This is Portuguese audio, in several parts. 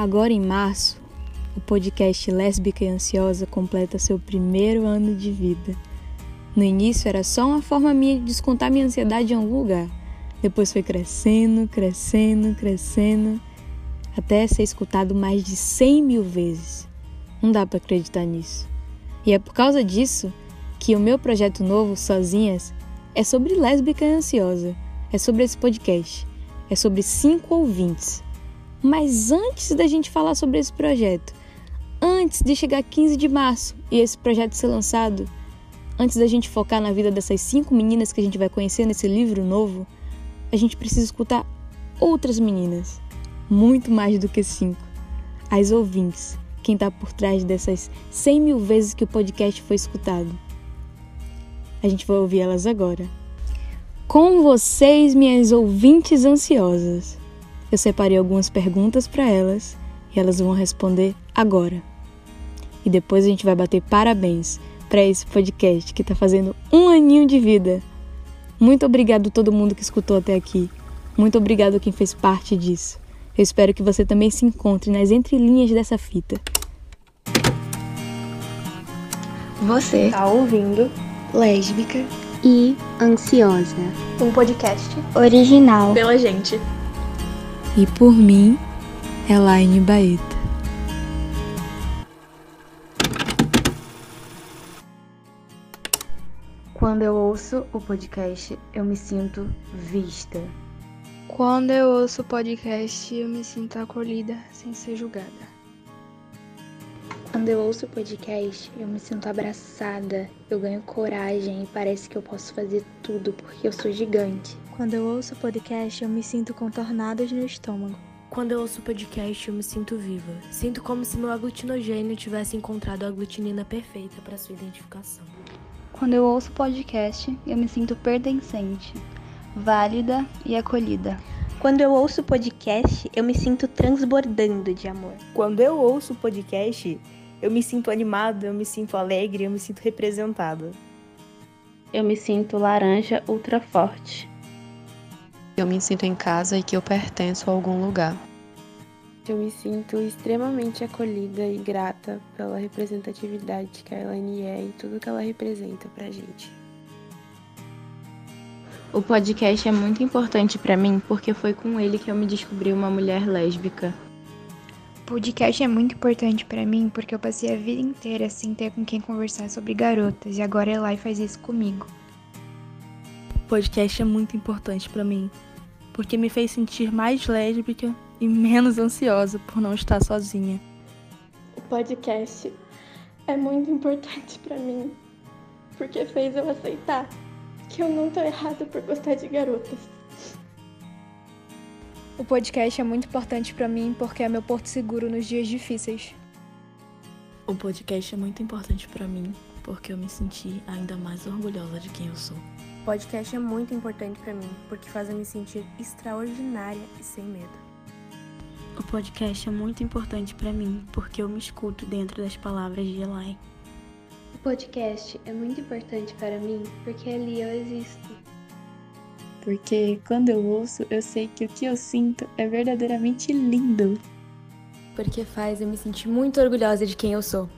Agora em março, o podcast Lésbica e Ansiosa completa seu primeiro ano de vida. No início era só uma forma minha de descontar minha ansiedade em algum lugar. Depois foi crescendo, crescendo, crescendo, até ser escutado mais de 100 mil vezes. Não dá para acreditar nisso. E é por causa disso que o meu projeto novo, Sozinhas, é sobre lésbica e ansiosa. É sobre esse podcast. É sobre cinco ouvintes. Mas antes da gente falar sobre esse projeto, antes de chegar 15 de março e esse projeto ser lançado, antes da gente focar na vida dessas cinco meninas que a gente vai conhecer nesse livro novo, a gente precisa escutar outras meninas. Muito mais do que cinco. As ouvintes, quem está por trás dessas 100 mil vezes que o podcast foi escutado. A gente vai ouvir elas agora. Com vocês, minhas ouvintes ansiosas. Eu separei algumas perguntas para elas e elas vão responder agora. E depois a gente vai bater parabéns para esse podcast que está fazendo um aninho de vida. Muito obrigado a todo mundo que escutou até aqui. Muito obrigado a quem fez parte disso. Eu espero que você também se encontre nas entrelinhas dessa fita. Você está ouvindo Lésbica e Ansiosa, um podcast original pela gente e por mim, Elaine Baeta. Quando eu ouço o podcast, eu me sinto vista. Quando eu ouço o podcast, eu me sinto acolhida sem ser julgada. Quando eu ouço o podcast, eu me sinto abraçada, eu ganho coragem e parece que eu posso fazer tudo porque eu sou gigante. Quando eu ouço o podcast, eu me sinto contornadas no estômago. Quando eu ouço o podcast, eu me sinto viva. Sinto como se meu aglutinogênio tivesse encontrado a aglutinina perfeita para sua identificação. Quando eu ouço o podcast, eu me sinto pertencente, válida e acolhida. Quando eu ouço o podcast, eu me sinto transbordando de amor. Quando eu ouço o podcast, eu me sinto animada, eu me sinto alegre, eu me sinto representada. Eu me sinto laranja ultra forte. Eu me sinto em casa e que eu pertenço a algum lugar. Eu me sinto extremamente acolhida e grata pela representatividade que a Elaine é e tudo que ela representa pra gente. O podcast é muito importante para mim porque foi com ele que eu me descobri uma mulher lésbica podcast é muito importante para mim porque eu passei a vida inteira sem ter com quem conversar sobre garotas e agora Eli faz isso comigo. O podcast é muito importante para mim porque me fez sentir mais lésbica e menos ansiosa por não estar sozinha. O podcast é muito importante para mim porque fez eu aceitar que eu não tô errada por gostar de garotas. O podcast é muito importante para mim porque é meu porto seguro nos dias difíceis. O podcast é muito importante para mim porque eu me senti ainda mais orgulhosa de quem eu sou. O podcast é muito importante para mim porque faz eu me sentir extraordinária e sem medo. O podcast é muito importante para mim porque eu me escuto dentro das palavras de Eli. O podcast é muito importante para mim porque ali eu existo porque quando eu ouço, eu sei que o que eu sinto é verdadeiramente lindo. Porque faz eu me sentir muito orgulhosa de quem eu sou.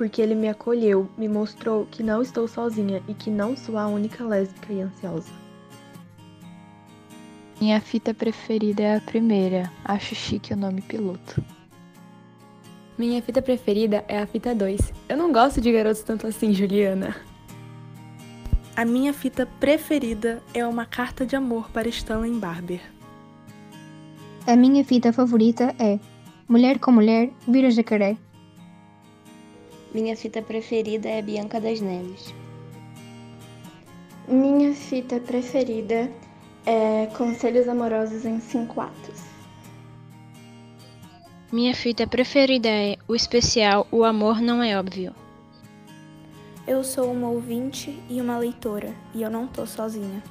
Porque ele me acolheu, me mostrou que não estou sozinha e que não sou a única lésbica e ansiosa. Minha fita preferida é a primeira, acho chique o nome piloto. Minha fita preferida é a fita 2. Eu não gosto de garotos tanto assim, Juliana. A minha fita preferida é uma carta de amor para Stanley Barber. A minha fita favorita é Mulher com Mulher vira jacaré. Minha fita preferida é Bianca das Neves. Minha fita preferida é Conselhos Amorosos em Cinco Atos. Minha fita preferida é o especial O Amor Não É Óbvio. Eu sou uma ouvinte e uma leitora, e eu não tô sozinha.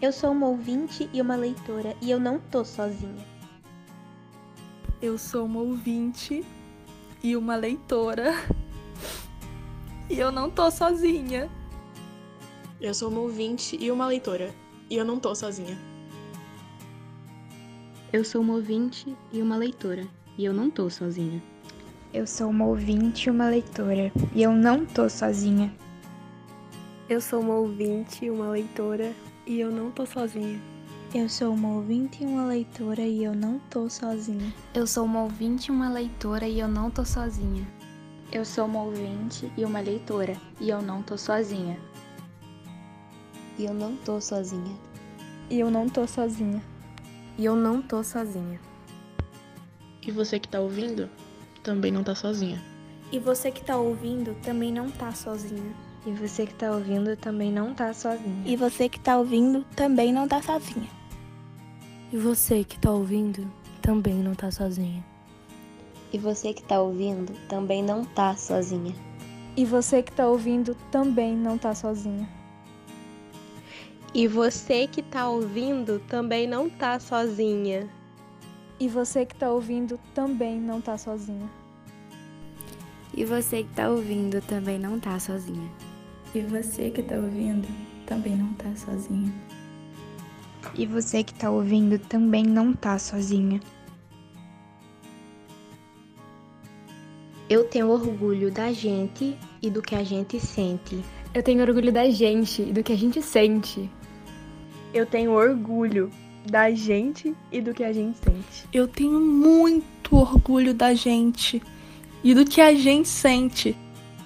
Eu sou uma ouvinte e uma leitora, e eu não tô sozinha. Eu sou uma ouvinte e uma leitora, e eu não tô sozinha. Eu sou uma ouvinte e uma leitora, e eu não tô sozinha. Eu sou uma ouvinte e uma leitora, e eu não tô sozinha. Eu sou uma ouvinte e uma leitora, e eu não tô sozinha. Eu sou uma ouvinte e uma leitora, e eu não tô sozinha. Eu sou uma ouvinte e uma leitora e eu não tô sozinha. Eu sou uma ouvinte e uma leitora e eu não tô sozinha. Eu sou uma ouvinte e uma leitora e eu não tô sozinha. E eu não tô sozinha. E eu não tô sozinha. E eu não tô sozinha. E você que tá ouvindo também não tá sozinha. E você que tá ouvindo também não tá sozinha. E você que tá ouvindo também não tá sozinha. E você que tá ouvindo também não tá sozinha. E você que tá ouvindo também não tá sozinha. E você que tá ouvindo também não tá sozinha. E você que tá ouvindo também não tá sozinha. E você que tá ouvindo também não tá sozinha. E você que tá ouvindo também não tá sozinha. E você que tá ouvindo também não tá sozinha. E você que tá ouvindo também não tá sozinha. E você que tá ouvindo também não tá sozinha. Eu tenho orgulho da gente e do que a gente sente. Eu tenho orgulho da gente e do que a gente sente. Eu tenho orgulho da gente e do que a gente sente. Eu tenho muito orgulho da gente e do que a gente sente.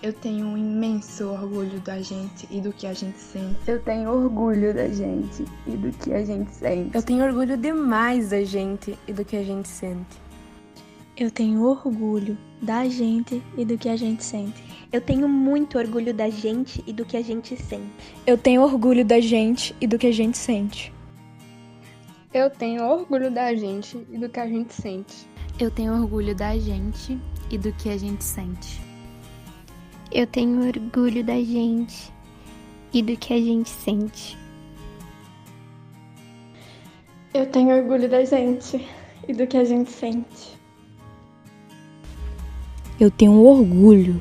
Eu tenho um imenso orgulho da gente e do que a gente sente. Eu tenho orgulho da gente e do que a gente sente. Eu tenho orgulho demais da gente e do que a gente sente. Eu tenho orgulho da gente e do que a gente sente. Eu tenho muito orgulho da gente e do que a gente sente. Eu tenho orgulho da gente e do que a gente sente. Eu tenho orgulho da gente e do que a gente sente. Eu tenho orgulho da gente e do que a gente sente. Eu tenho orgulho da gente e do que a gente sente. Eu tenho orgulho da gente e do que a gente sente. Eu tenho orgulho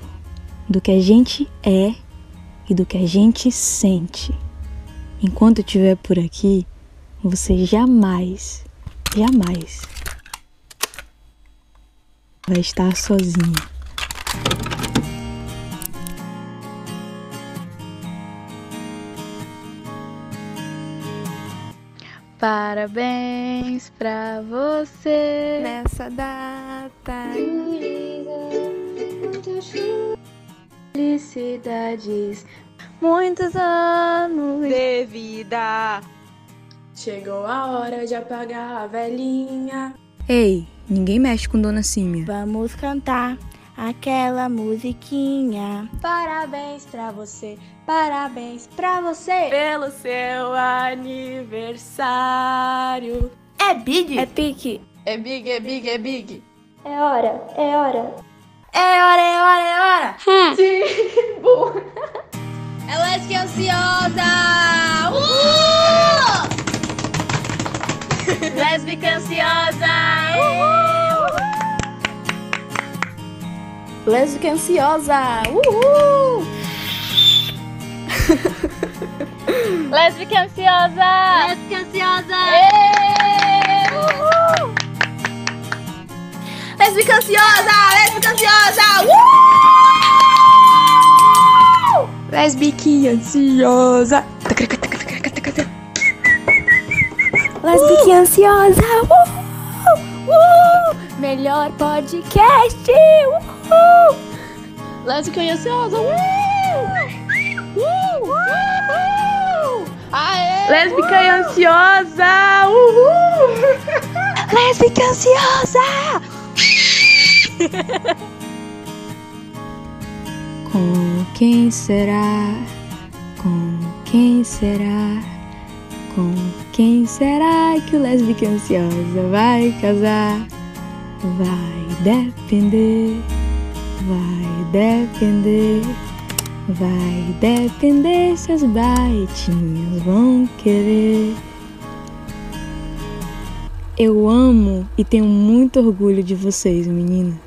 do que a gente é e do que a gente sente. Enquanto eu estiver por aqui, você jamais, jamais vai estar sozinha. Parabéns pra você nessa data. Felicidades, muitos anos de vida. Chegou a hora de apagar a velhinha. Ei, ninguém mexe com Dona Símia. Vamos cantar aquela musiquinha. Parabéns pra você, parabéns pra você. Pelo seu aniversário. É big? É pique. É big, é big, é big. É hora, é hora. É hora, é hora, é hora. Hum. Sim, burra. Ela é ansiosa. Uh! Lésbica ansiosa. Uhul. Lésbica ansiosa. Uhul. Lésbica ansiosa. Lésbica ansiosa. Uhul. Lésbica ansiosa. Lésbica ansiosa. Uh! Lésbica ansiosa. Lésbica ansiosa. Uh! Uh! Melhor podcast. Uh! Lésbica ansiosa. Uh! Uh! Uh! Aê! Lésbica e ansiosa. Uhul! Lésbica ansiosa. Com quem será? Com quem será? Com quem será que o lésbica ansiosa vai casar? Vai depender, vai depender, vai depender se as baitinhas vão querer. Eu amo e tenho muito orgulho de vocês, meninas.